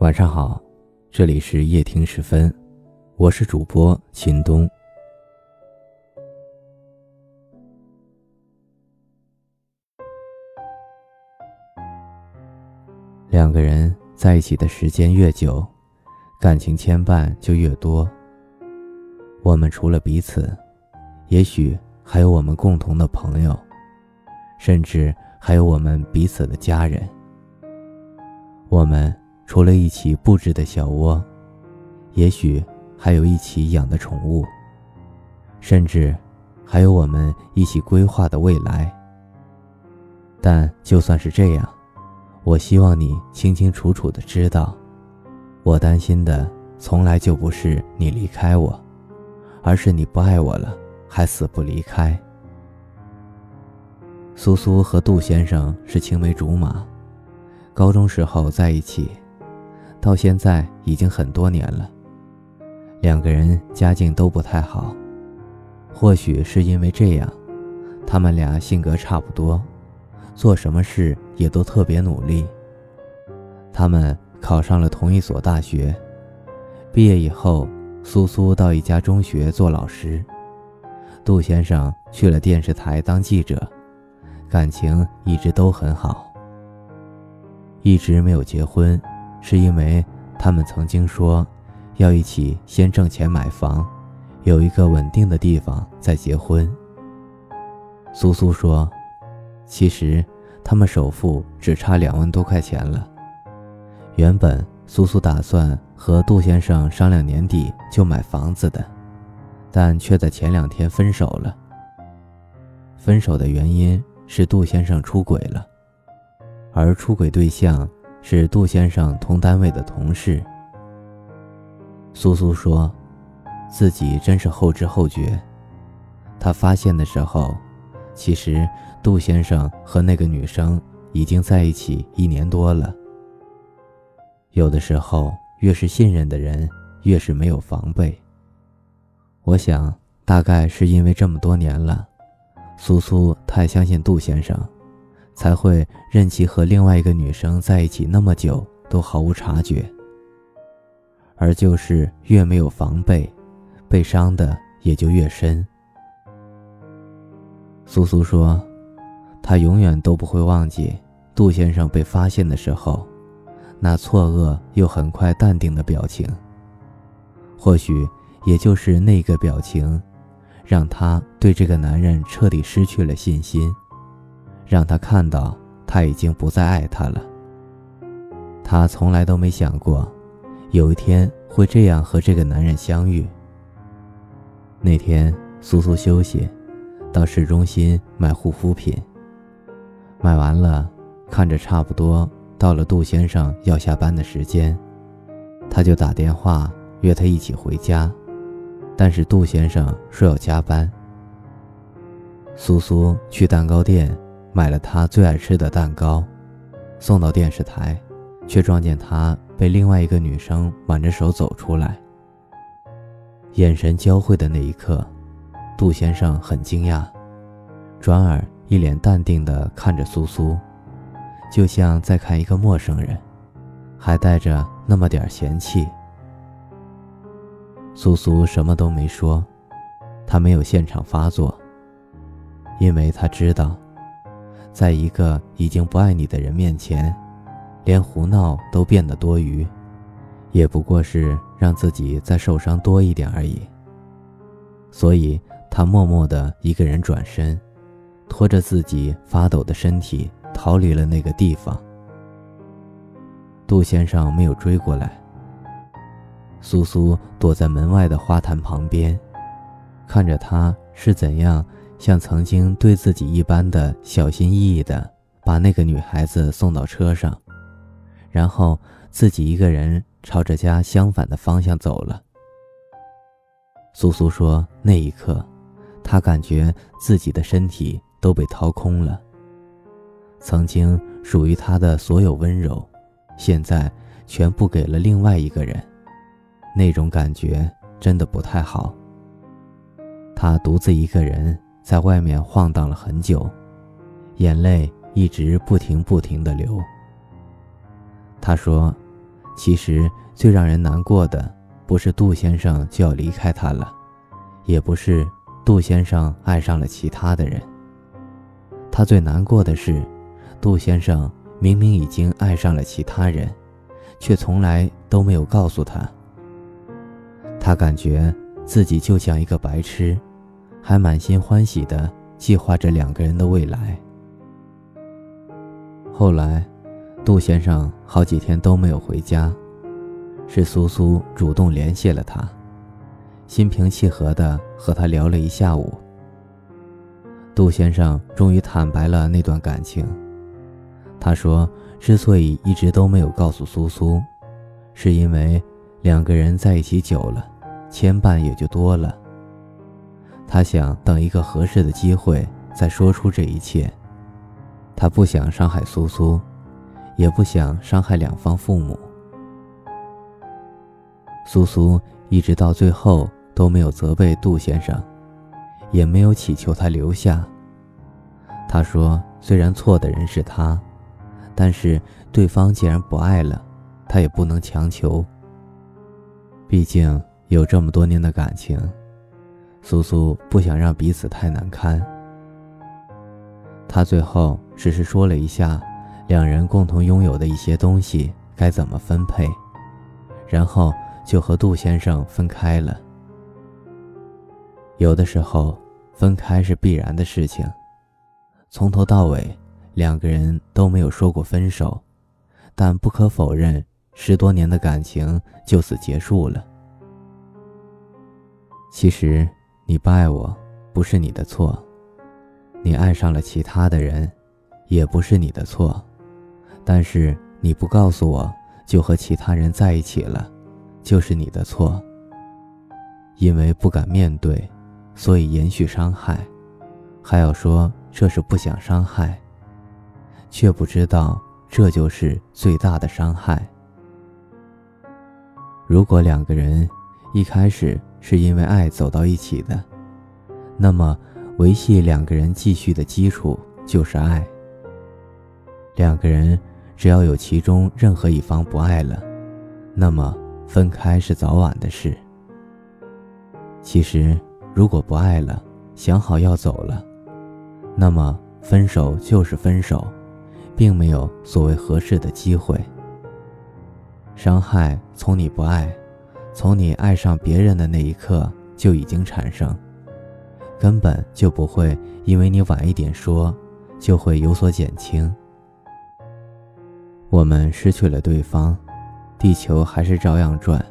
晚上好，这里是夜听时分，我是主播秦东。两个人在一起的时间越久，感情牵绊就越多。我们除了彼此，也许还有我们共同的朋友，甚至还有我们彼此的家人。我们除了一起布置的小窝，也许还有一起养的宠物，甚至还有我们一起规划的未来。但就算是这样，我希望你清清楚楚的知道，我担心的从来就不是你离开我。而是你不爱我了，还死不离开。苏苏和杜先生是青梅竹马，高中时候在一起，到现在已经很多年了。两个人家境都不太好，或许是因为这样，他们俩性格差不多，做什么事也都特别努力。他们考上了同一所大学，毕业以后。苏苏到一家中学做老师，杜先生去了电视台当记者，感情一直都很好。一直没有结婚，是因为他们曾经说要一起先挣钱买房，有一个稳定的地方再结婚。苏苏说：“其实他们首付只差两万多块钱了，原本。”苏苏打算和杜先生商量年底就买房子的，但却在前两天分手了。分手的原因是杜先生出轨了，而出轨对象是杜先生同单位的同事。苏苏说，自己真是后知后觉。他发现的时候，其实杜先生和那个女生已经在一起一年多了。有的时候，越是信任的人，越是没有防备。我想，大概是因为这么多年了，苏苏太相信杜先生，才会任其和另外一个女生在一起那么久都毫无察觉。而就是越没有防备，被伤的也就越深。苏苏说，他永远都不会忘记杜先生被发现的时候。那错愕又很快淡定的表情，或许也就是那个表情，让他对这个男人彻底失去了信心，让他看到他已经不再爱他了。他从来都没想过，有一天会这样和这个男人相遇。那天，苏苏休息，到市中心买护肤品，买完了，看着差不多。到了杜先生要下班的时间，他就打电话约他一起回家，但是杜先生说要加班。苏苏去蛋糕店买了他最爱吃的蛋糕，送到电视台，却撞见他被另外一个女生挽着手走出来。眼神交汇的那一刻，杜先生很惊讶，转而一脸淡定地看着苏苏。就像在看一个陌生人，还带着那么点嫌弃。苏苏什么都没说，他没有现场发作，因为他知道，在一个已经不爱你的人面前，连胡闹都变得多余，也不过是让自己再受伤多一点而已。所以，他默默的一个人转身，拖着自己发抖的身体。逃离了那个地方。杜先生没有追过来。苏苏躲在门外的花坛旁边，看着他是怎样像曾经对自己一般的小心翼翼的把那个女孩子送到车上，然后自己一个人朝着家相反的方向走了。苏苏说：“那一刻，他感觉自己的身体都被掏空了。”曾经属于他的所有温柔，现在全部给了另外一个人，那种感觉真的不太好。他独自一个人在外面晃荡了很久，眼泪一直不停不停的流。他说：“其实最让人难过的，不是杜先生就要离开他了，也不是杜先生爱上了其他的人。他最难过的是，杜先生明明已经爱上了其他人，却从来都没有告诉他。他感觉自己就像一个白痴，还满心欢喜地计划着两个人的未来。后来，杜先生好几天都没有回家，是苏苏主动联系了他，心平气和地和他聊了一下午。杜先生终于坦白了那段感情。他说，之所以一直都没有告诉苏苏，是因为两个人在一起久了，牵绊也就多了。他想等一个合适的机会再说出这一切。他不想伤害苏苏，也不想伤害两方父母。苏苏一直到最后都没有责备杜先生。也没有祈求他留下。他说：“虽然错的人是他，但是对方既然不爱了，他也不能强求。毕竟有这么多年的感情，苏苏不想让彼此太难堪。”他最后只是说了一下两人共同拥有的一些东西该怎么分配，然后就和杜先生分开了。有的时候，分开是必然的事情。从头到尾，两个人都没有说过分手，但不可否认，十多年的感情就此结束了。其实，你不爱我，不是你的错；你爱上了其他的人，也不是你的错。但是你不告诉我，就和其他人在一起了，就是你的错。因为不敢面对。所以延续伤害，还要说这是不想伤害，却不知道这就是最大的伤害。如果两个人一开始是因为爱走到一起的，那么维系两个人继续的基础就是爱。两个人只要有其中任何一方不爱了，那么分开是早晚的事。其实。如果不爱了，想好要走了，那么分手就是分手，并没有所谓合适的机会。伤害从你不爱，从你爱上别人的那一刻就已经产生，根本就不会因为你晚一点说，就会有所减轻。我们失去了对方，地球还是照样转。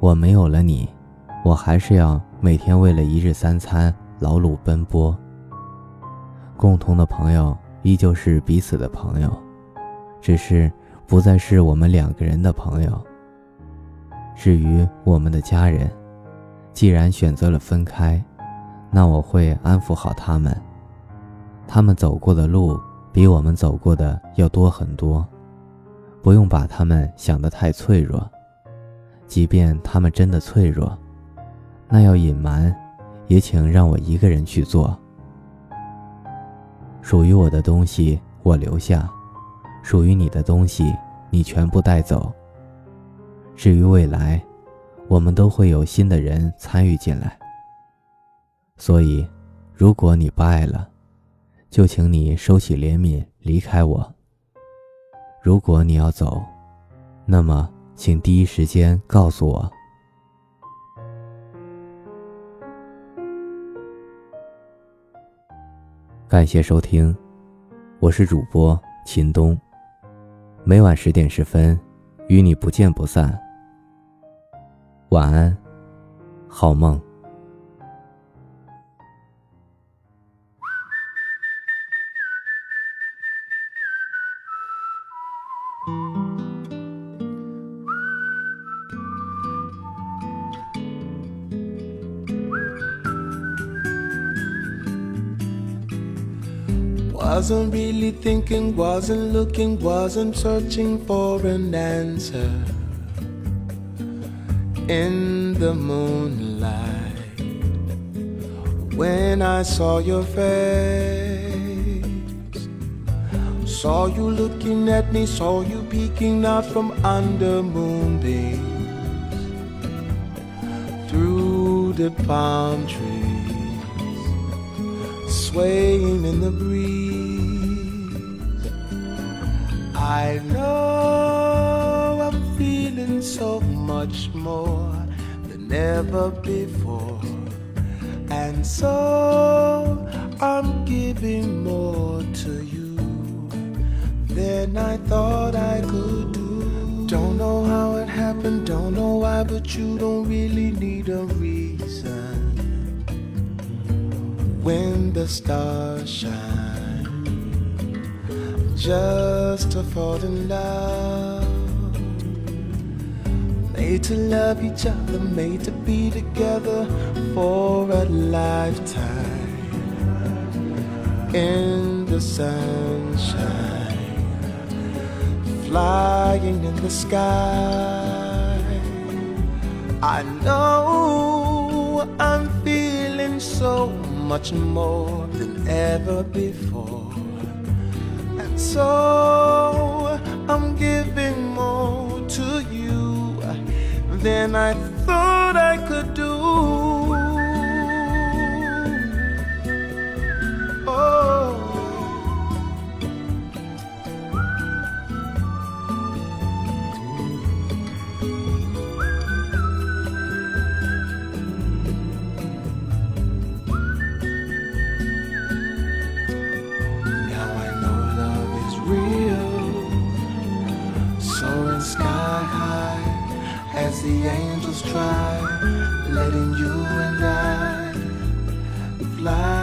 我没有了你，我还是要。每天为了一日三餐劳碌奔波。共同的朋友依旧是彼此的朋友，只是不再是我们两个人的朋友。至于我们的家人，既然选择了分开，那我会安抚好他们。他们走过的路比我们走过的要多很多，不用把他们想得太脆弱。即便他们真的脆弱。那要隐瞒，也请让我一个人去做。属于我的东西我留下，属于你的东西你全部带走。至于未来，我们都会有新的人参与进来。所以，如果你不爱了，就请你收起怜悯，离开我。如果你要走，那么请第一时间告诉我。感谢收听，我是主播秦东。每晚十点十分，与你不见不散。晚安，好梦。Wasn't really thinking, wasn't looking, wasn't searching for an answer. In the moonlight, when I saw your face, Saw you looking at me, saw you peeking out from under moonbeams through the palm trees, swaying in the breeze. Much more than ever before, and so I'm giving more to you than I thought I could do. Don't know how it happened, don't know why, but you don't really need a reason. When the stars shine, just to fall in love. Made to love each other, made to be together for a lifetime. In the sunshine flying in the sky. I know I'm feeling so much more than ever before. And so I'm giving more to you than I thought I could do. The angels try, letting you and I fly